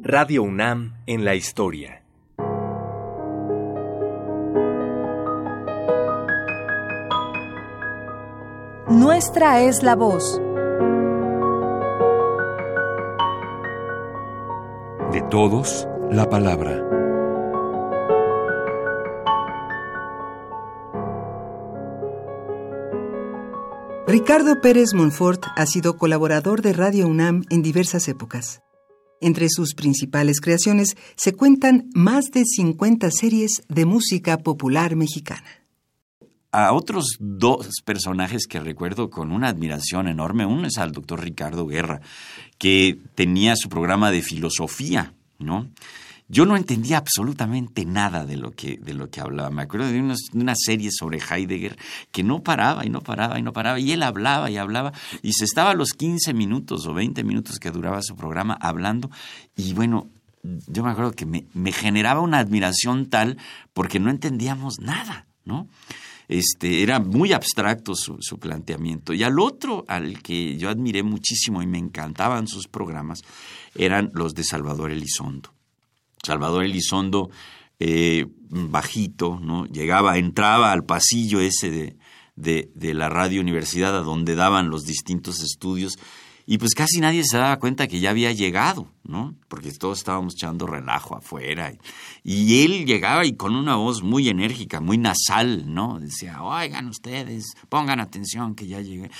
Radio UNAM en la historia. Nuestra es la voz. De todos, la palabra. Ricardo Pérez Monfort ha sido colaborador de Radio UNAM en diversas épocas. Entre sus principales creaciones se cuentan más de 50 series de música popular mexicana. A otros dos personajes que recuerdo con una admiración enorme, uno es al doctor Ricardo Guerra, que tenía su programa de filosofía, ¿no? Yo no entendía absolutamente nada de lo que, de lo que hablaba. Me acuerdo de, una serie sobre Heidegger que no paraba y no paraba y no paraba. Y él hablaba y hablaba y se estaba a los 15 minutos o 20 minutos que duraba su programa hablando. Y bueno, yo me acuerdo que me, me generaba una admiración tal porque no entendíamos nada, ¿no? Este, era muy abstracto su, su, planteamiento. Y al otro, al que yo admiré muchísimo y me encantaban sus programas, eran los de Salvador Elizondo. Salvador Elizondo, eh, bajito, ¿no? Llegaba, entraba al pasillo ese de, de, de, la radio universidad a donde daban los distintos estudios y pues casi nadie se daba cuenta que ya había llegado, ¿no? Porque todos estábamos echando relajo afuera. Y, él llegaba y con una voz muy enérgica, muy nasal, ¿no? Decía, oigan ustedes, pongan atención que ya llegué.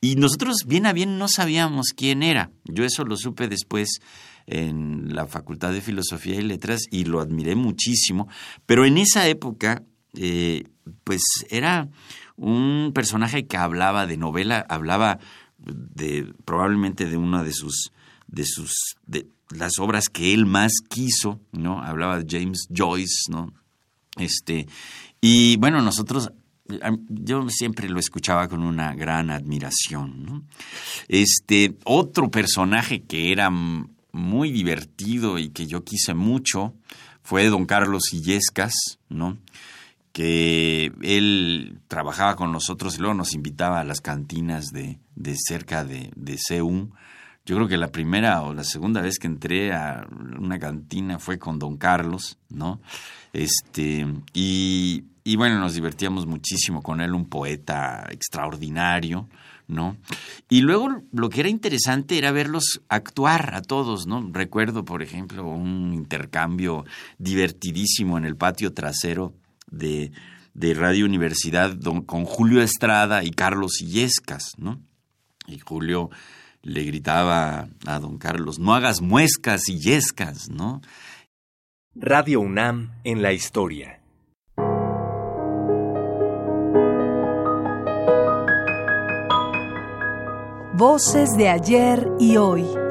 Y nosotros bien a bien no sabíamos quién era. Yo eso lo supe después en la Facultad de Filosofía y Letras y lo admiré muchísimo, pero en esa época, eh, pues era un personaje que hablaba de novela, hablaba de probablemente de una de sus de sus de las obras que él más quiso, ¿no? Hablaba de James Joyce, ¿no? Este y bueno, nosotros yo siempre lo escuchaba con una gran admiración, ¿no? Este otro personaje que era muy divertido y que yo quise mucho fue don Carlos Illescas, ¿no? que él trabajaba con nosotros y luego nos invitaba a las cantinas de, de cerca de, de CEU. Yo creo que la primera o la segunda vez que entré a una cantina fue con don Carlos, ¿no? Este, y, y bueno, nos divertíamos muchísimo con él, un poeta extraordinario, ¿no? Y luego lo que era interesante era verlos actuar a todos, ¿no? Recuerdo, por ejemplo, un intercambio divertidísimo en el patio trasero de, de Radio Universidad con Julio Estrada y Carlos Illescas, ¿no? Y Julio le gritaba a don Carlos, no hagas muescas y yescas, ¿no? Radio UNAM en la historia. Voces de ayer y hoy.